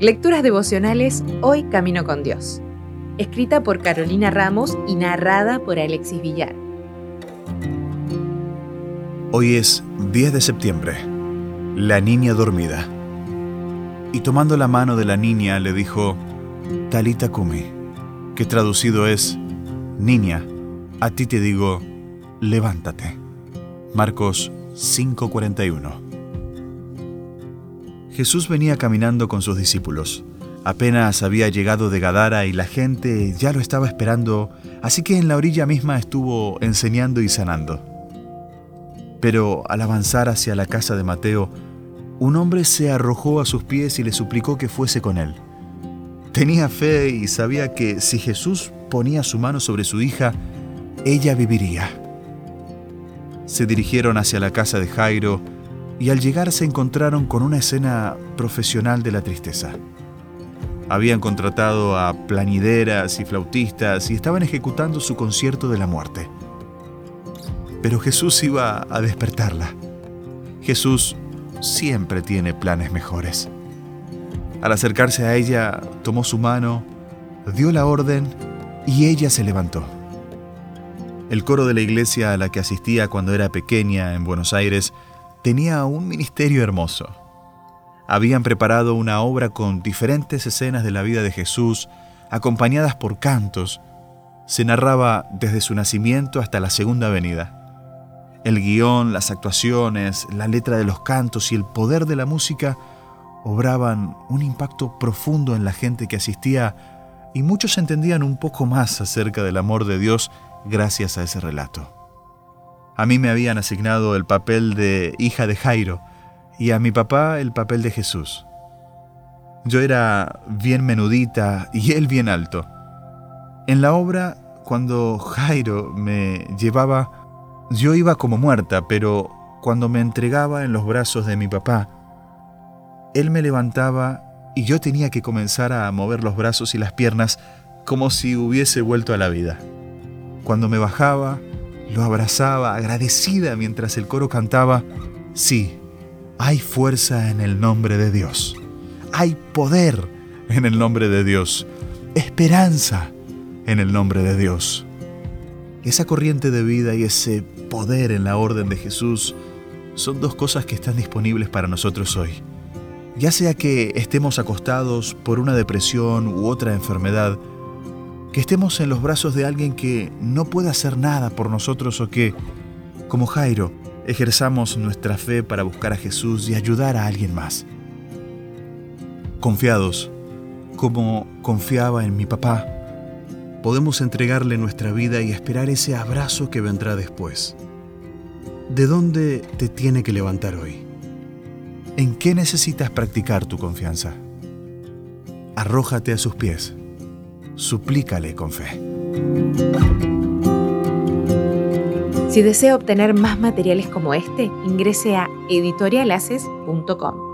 Lecturas devocionales Hoy Camino con Dios. Escrita por Carolina Ramos y narrada por Alexis Villar. Hoy es 10 de septiembre. La niña dormida. Y tomando la mano de la niña le dijo, Talita Kumi, que traducido es, Niña, a ti te digo, levántate. Marcos 5:41 Jesús venía caminando con sus discípulos. Apenas había llegado de Gadara y la gente ya lo estaba esperando, así que en la orilla misma estuvo enseñando y sanando. Pero al avanzar hacia la casa de Mateo, un hombre se arrojó a sus pies y le suplicó que fuese con él. Tenía fe y sabía que si Jesús ponía su mano sobre su hija, ella viviría. Se dirigieron hacia la casa de Jairo, y al llegar se encontraron con una escena profesional de la tristeza. Habían contratado a planideras y flautistas y estaban ejecutando su concierto de la muerte. Pero Jesús iba a despertarla. Jesús siempre tiene planes mejores. Al acercarse a ella, tomó su mano, dio la orden y ella se levantó. El coro de la iglesia a la que asistía cuando era pequeña en Buenos Aires tenía un ministerio hermoso. Habían preparado una obra con diferentes escenas de la vida de Jesús, acompañadas por cantos. Se narraba desde su nacimiento hasta la segunda venida. El guion, las actuaciones, la letra de los cantos y el poder de la música obraban un impacto profundo en la gente que asistía y muchos entendían un poco más acerca del amor de Dios gracias a ese relato. A mí me habían asignado el papel de hija de Jairo y a mi papá el papel de Jesús. Yo era bien menudita y él bien alto. En la obra, cuando Jairo me llevaba, yo iba como muerta, pero cuando me entregaba en los brazos de mi papá, él me levantaba y yo tenía que comenzar a mover los brazos y las piernas como si hubiese vuelto a la vida. Cuando me bajaba, lo abrazaba agradecida mientras el coro cantaba, sí, hay fuerza en el nombre de Dios, hay poder en el nombre de Dios, esperanza en el nombre de Dios. Esa corriente de vida y ese poder en la orden de Jesús son dos cosas que están disponibles para nosotros hoy. Ya sea que estemos acostados por una depresión u otra enfermedad, que estemos en los brazos de alguien que no puede hacer nada por nosotros o que, como Jairo, ejerzamos nuestra fe para buscar a Jesús y ayudar a alguien más. Confiados, como confiaba en mi papá, podemos entregarle nuestra vida y esperar ese abrazo que vendrá después. ¿De dónde te tiene que levantar hoy? ¿En qué necesitas practicar tu confianza? Arrójate a sus pies suplícale con fe. Si desea obtener más materiales como este, ingrese a editorialaces.com.